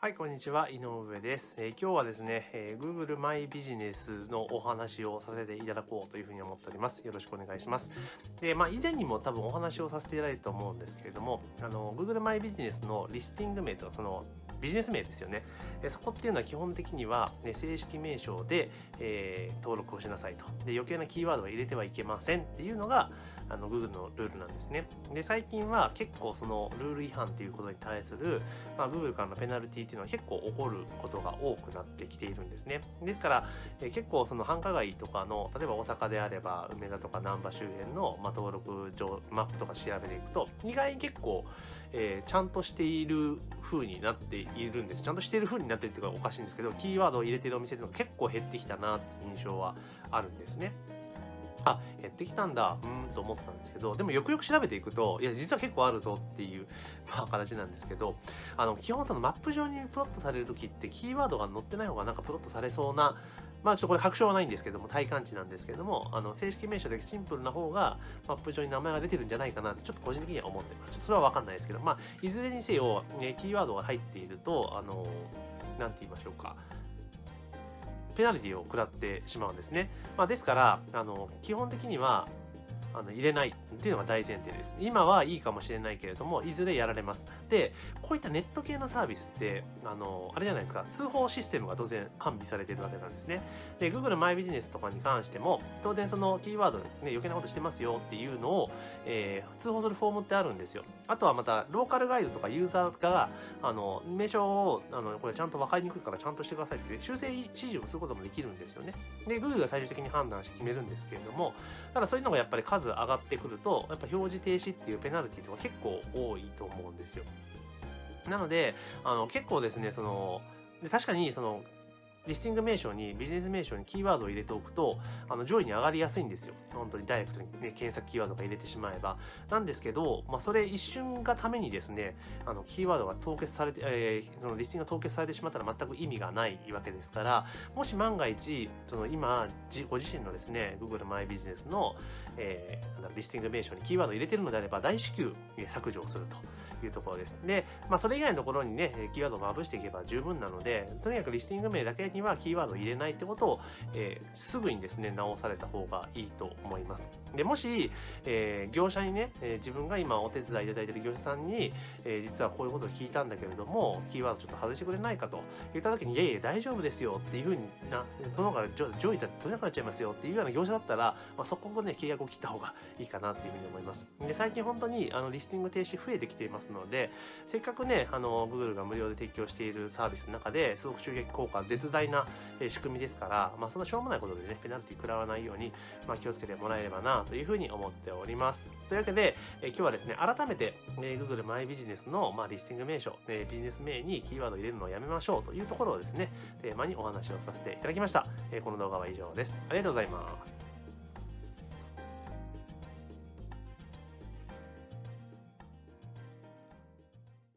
はい、こんにちは。井上です。えー、今日はですね、えー、Google マイビジネスのお話をさせていただこうというふうに思っております。よろしくお願いします。で、まあ、以前にも多分お話をさせていただいたと思うんですけれども、あの、Google マイビジネスのリスティング名とそのビジネス名ですよね。えそこっていうのは基本的には、ね、正式名称で、えー、登録をしなさいと。で、余計なキーワードは入れてはいけませんっていうのが、あの Google のルールなんですね。で、最近は結構そのルール違反っていうことに対する、まあ、Google からのペナルティっていうのは結構起こることが多くなってきているんですね。ですから、え結構その繁華街とかの、例えば大阪であれば梅田とか難波周辺の、まあ、登録上、マップとか調べていくと、意外に結構、えー、ちゃんとしている風になっていいるんです。ちゃんとしてる風になってるっていうかおかしいんですけど、キーワードを入れてるお店っていうのが結構減ってきたなっていう印象はあるんですね。あ減ってきたんだうんと思ってたんですけどでもよくよく調べていくといや実は結構あるぞっていう、まあ、形なんですけどあの基本そのマップ上にプロットされる時ってキーワードが載ってない方がなんかプロットされそうなまあちょっとこれ確証はないんですけども体感値なんですけどもあの正式名称でシンプルな方がマップ上に名前が出てるんじゃないかなってちょっと個人的には思ってますそれはわかんないですけどまあいずれにせよ、ね、キーワードが入っているとあのなんて言いましょうかペナルティを食らってしまうんですね。まあ、ですから、あの、基本的には、あの入れないっていうのが大前提です。今はいいかもしれないけれども、いずれやられます。で、こういったネット系のサービスって、あの、あれじゃないですか、通報システムが当然完備されてるわけなんですね。で、Google マイビジネスとかに関しても、当然そのキーワード、ね、余計なことしてますよっていうのを、えー、通報するフォームってあるんですよ。あとはまた、ローカルガイドとかユーザーが、あの、名称を、あの、これちゃんと分かりにくいからちゃんとしてくださいって、修正指示をすることもできるんですよね。で、Google が最終的に判断して決めるんですけれども、ただそういうのがやっぱり数上がってくると、やっぱ表示停止っていうペナルティとか結構多いと思うんですよ。なので、あの、結構ですね、その、で確かにそのリスティング名称に、ビジネス名称にキーワードを入れておくと、あの、上位に上がりやすいんですよ。本当にダイレクトにね、検索キーワードが入れてしまえば。なんですけど、まあ、それ一瞬がためにですね、あの、キーワードが凍結されて、えー、そのリスティングが凍結されてしまったら全く意味がないわけですから、もし万が一、その今、ご自身のですね、Google マイビジネスの、えー、リスティング名称にキーワードを入れてるのであれば、大至急、削除をするというところです。で、まあ、それ以外のところにね、キーワードをまぶしていけば十分なので、とにかくリスティング名だけにはキーワードを入れないってことを、えー、すぐにですね、直された方がいいと思います。で、もし、えー、業者にね、え、自分が今お手伝いいただいてる業者さんに、え、実はこういうことを聞いたんだけれども、キーワードちょっと外してくれないかと言った時に、いやいや大丈夫ですよっていうふうにな、その方が上位だ取れなくなっちゃいますよっていうような業者だったら、まあ、そこをね、契約を切った方がいいかなっていうふうに思います。で、最近本当にあのリスティング停止増えてきていますので、せっかくね、あの、Google が無料で提供しているサービスの中ですごく収益効果絶大な仕組みですから、まあ、そんなしょうもないことでね、ペナルティ食らわないように、まあ、気をつけてもらえればな、というふうに思っております。というわけで、え今日はですね、改めて、え Google マイビジネスの、まあ、リスティング名称、えビジネス名にキーワードを入れるのをやめましょうというところをですね、テーマにお話をさせていただきました。えこの動画は以上です。ありがとうございます。